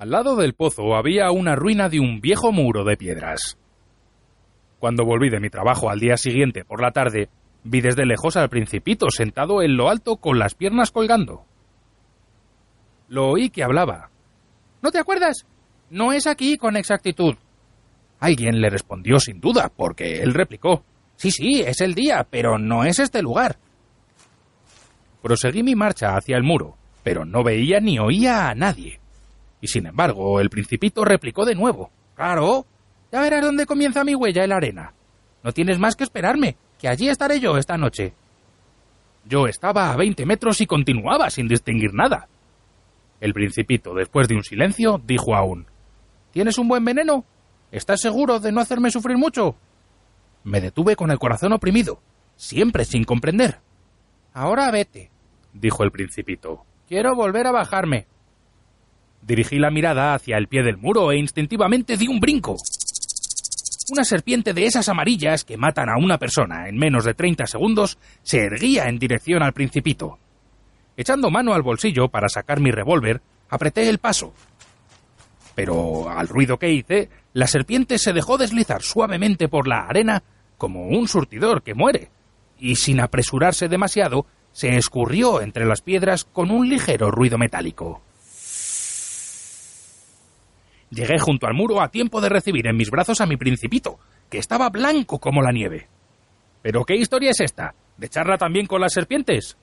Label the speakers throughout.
Speaker 1: Al lado del pozo había una ruina de un viejo muro de piedras. Cuando volví de mi trabajo al día siguiente por la tarde, vi desde lejos al principito sentado en lo alto con las piernas colgando. Lo oí que hablaba. ¿No te acuerdas? No es aquí con exactitud. Alguien le respondió sin duda, porque él replicó. Sí, sí, es el día, pero no es este lugar. Proseguí mi marcha hacia el muro, pero no veía ni oía a nadie. Y sin embargo, el principito replicó de nuevo. Claro, ya verás dónde comienza mi huella en la arena. No tienes más que esperarme, que allí estaré yo esta noche. Yo estaba a veinte metros y continuaba sin distinguir nada. El principito, después de un silencio, dijo aún ¿Tienes un buen veneno? ¿Estás seguro de no hacerme sufrir mucho? Me detuve con el corazón oprimido, siempre sin comprender. Ahora vete, dijo el principito. Quiero volver a bajarme. Dirigí la mirada hacia el pie del muro e instintivamente di un brinco. Una serpiente de esas amarillas que matan a una persona en menos de 30 segundos se erguía en dirección al principito. Echando mano al bolsillo para sacar mi revólver, apreté el paso. Pero al ruido que hice, la serpiente se dejó deslizar suavemente por la arena como un surtidor que muere, y sin apresurarse demasiado, se escurrió entre las piedras con un ligero ruido metálico. Llegué junto al muro a tiempo de recibir en mis brazos a mi principito, que estaba blanco como la nieve. ¿Pero qué historia es esta? ¿De charla también con las serpientes?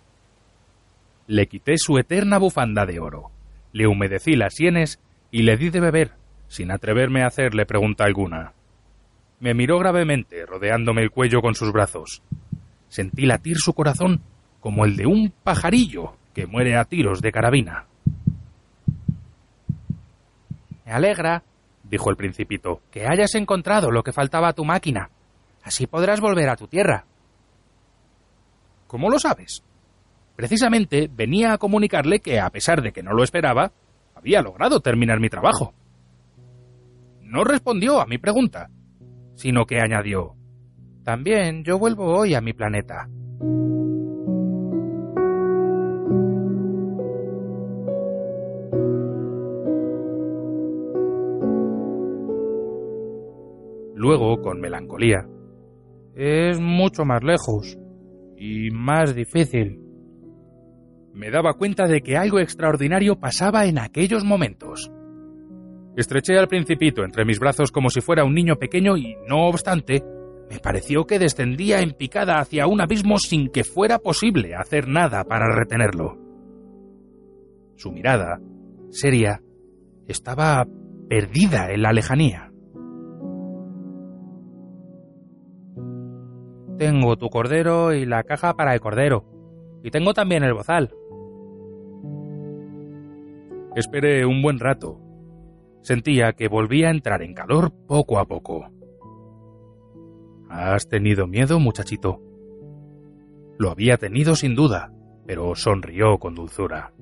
Speaker 1: Le quité su eterna bufanda de oro, le humedecí las sienes y le di de beber, sin atreverme a hacerle pregunta alguna. Me miró gravemente, rodeándome el cuello con sus brazos. Sentí latir su corazón como el de un pajarillo que muere a tiros de carabina. Me alegra, dijo el principito, que hayas encontrado lo que faltaba a tu máquina. Así podrás volver a tu tierra. ¿Cómo lo sabes? Precisamente venía a comunicarle que, a pesar de que no lo esperaba, había logrado terminar mi trabajo. No respondió a mi pregunta, sino que añadió, También yo vuelvo hoy a mi planeta. Con melancolía, es mucho más lejos y más difícil. Me daba cuenta de que algo extraordinario pasaba en aquellos momentos. Estreché al principito entre mis brazos como si fuera un niño pequeño y, no obstante, me pareció que descendía en picada hacia un abismo sin que fuera posible hacer nada para retenerlo. Su mirada, seria, estaba perdida en la lejanía. Tengo tu cordero y la caja para el cordero. Y tengo también el bozal. Esperé un buen rato. Sentía que volvía a entrar en calor poco a poco. ¿Has tenido miedo, muchachito? Lo había tenido sin duda, pero sonrió con dulzura.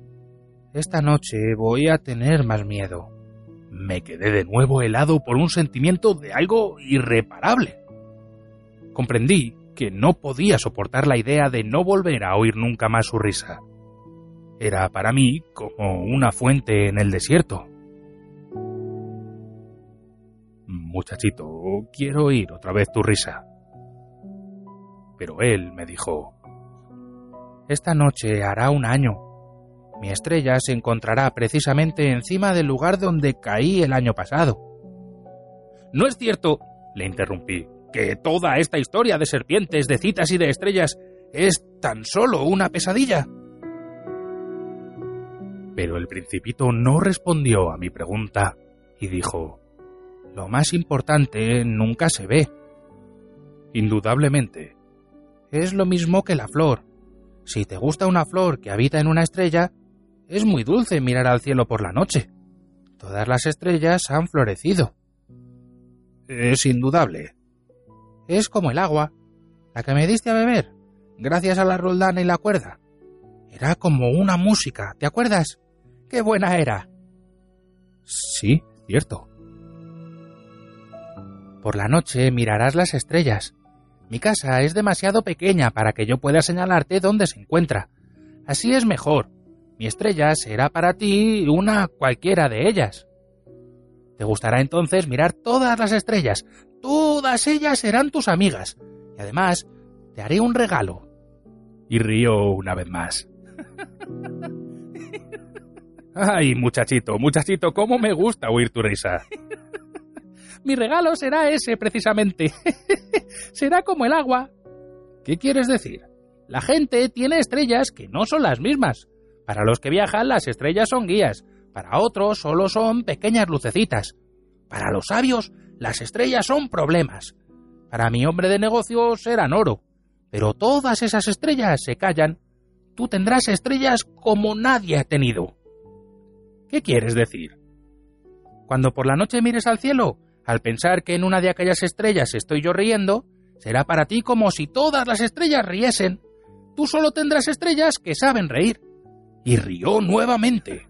Speaker 1: Esta noche voy a tener más miedo. Me quedé de nuevo helado por un sentimiento de algo irreparable. Comprendí que no podía soportar la idea de no volver a oír nunca más su risa. Era para mí como una fuente en el desierto. Muchachito, quiero oír otra vez tu risa. Pero él me dijo, Esta noche hará un año. Mi estrella se encontrará precisamente encima del lugar donde caí el año pasado. No es cierto, le interrumpí que toda esta historia de serpientes, de citas y de estrellas es tan solo una pesadilla? Pero el principito no respondió a mi pregunta y dijo, Lo más importante nunca se ve. Indudablemente. Es lo mismo que la flor. Si te gusta una flor que habita en una estrella, es muy dulce mirar al cielo por la noche. Todas las estrellas han florecido. Es indudable, es como el agua, la que me diste a beber, gracias a la roldana y la cuerda. Era como una música, ¿te acuerdas? ¡Qué buena era! Sí, cierto. Por la noche mirarás las estrellas. Mi casa es demasiado pequeña para que yo pueda señalarte dónde se encuentra. Así es mejor. Mi estrella será para ti una cualquiera de ellas. Te gustará entonces mirar todas las estrellas. Todas ellas serán tus amigas. Y además, te haré un regalo. Y río una vez más. Ay, muchachito, muchachito, cómo me gusta oír tu risa. Mi regalo será ese, precisamente. será como el agua. ¿Qué quieres decir? La gente tiene estrellas que no son las mismas. Para los que viajan, las estrellas son guías. Para otros, solo son pequeñas lucecitas. Para los sabios, las estrellas son problemas. Para mi hombre de negocios eran oro. Pero todas esas estrellas se callan. Tú tendrás estrellas como nadie ha tenido. ¿Qué quieres decir? Cuando por la noche mires al cielo, al pensar que en una de aquellas estrellas estoy yo riendo, será para ti como si todas las estrellas riesen. Tú solo tendrás estrellas que saben reír. Y rió nuevamente.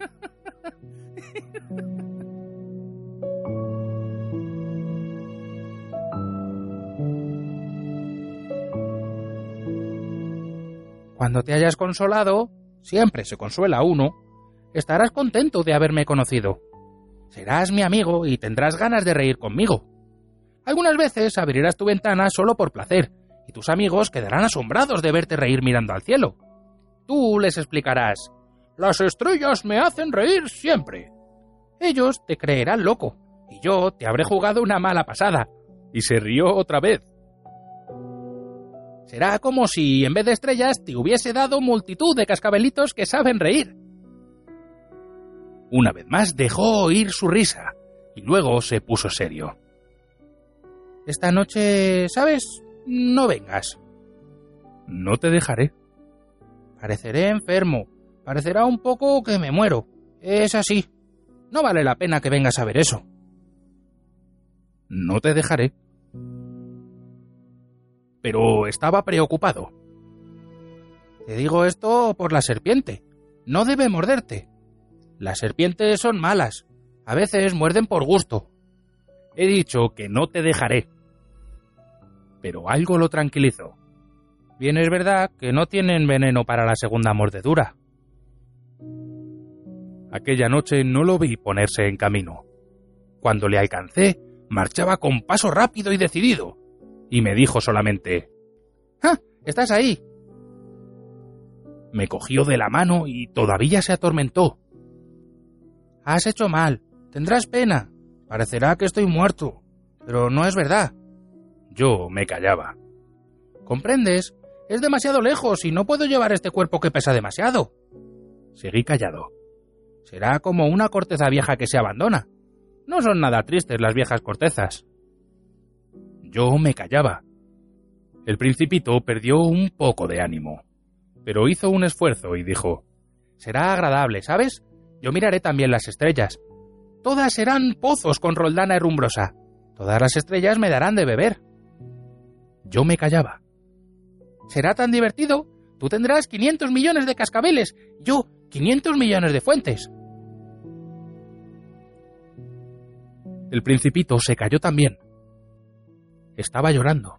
Speaker 1: Cuando te hayas consolado, siempre se consuela uno, estarás contento de haberme conocido. Serás mi amigo y tendrás ganas de reír conmigo. Algunas veces abrirás tu ventana solo por placer, y tus amigos quedarán asombrados de verte reír mirando al cielo. Tú les explicarás, las estrellas me hacen reír siempre. Ellos te creerán loco, y yo te habré jugado una mala pasada. Y se rió otra vez. Será como si en vez de estrellas te hubiese dado multitud de cascabelitos que saben reír. Una vez más dejó oír su risa y luego se puso serio. Esta noche, ¿sabes? No vengas. No te dejaré. Pareceré enfermo. Parecerá un poco que me muero. Es así. No vale la pena que vengas a ver eso. No te dejaré. Pero estaba preocupado. Te digo esto por la serpiente. No debe morderte. Las serpientes son malas. A veces muerden por gusto. He dicho que no te dejaré. Pero algo lo tranquilizó. Bien es verdad que no tienen veneno para la segunda mordedura. Aquella noche no lo vi ponerse en camino. Cuando le alcancé, marchaba con paso rápido y decidido, y me dijo solamente ¡Ah! ¡Estás ahí! Me cogió de la mano y todavía se atormentó. Has hecho mal. Tendrás pena. Parecerá que estoy muerto. Pero no es verdad. Yo me callaba. ¿Comprendes? Es demasiado lejos y no puedo llevar este cuerpo que pesa demasiado. Seguí callado. Será como una corteza vieja que se abandona. No son nada tristes las viejas cortezas. Yo me callaba. El principito perdió un poco de ánimo, pero hizo un esfuerzo y dijo Será agradable, ¿sabes? Yo miraré también las estrellas. Todas serán pozos con roldana herrumbrosa. Todas las estrellas me darán de beber. Yo me callaba. Será tan divertido. Tú tendrás 500 millones de cascabeles. Yo 500 millones de fuentes. El principito se cayó también. Estaba llorando.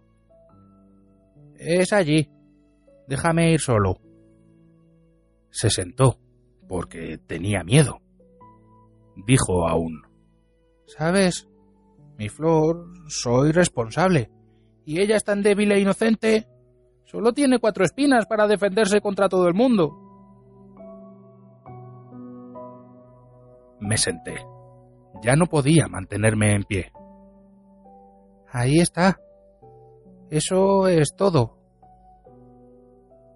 Speaker 1: Es allí. Déjame ir solo. Se sentó porque tenía miedo. Dijo aún. ¿Sabes? Mi flor, soy responsable. Y ella es tan débil e inocente. Solo tiene cuatro espinas para defenderse contra todo el mundo. Me senté. Ya no podía mantenerme en pie. Ahí está. Eso es todo.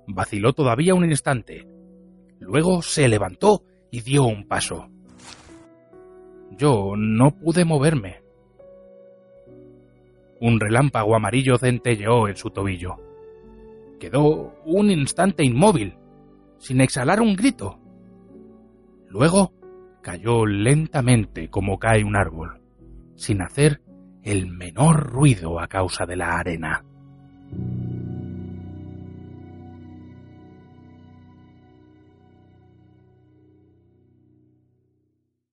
Speaker 1: Vaciló todavía un instante, Luego se levantó y dio un paso. Yo no pude moverme. Un relámpago amarillo centelleó en su tobillo. Quedó un instante inmóvil, sin exhalar un grito. Luego cayó lentamente como cae un árbol, sin hacer el menor ruido a causa de la arena.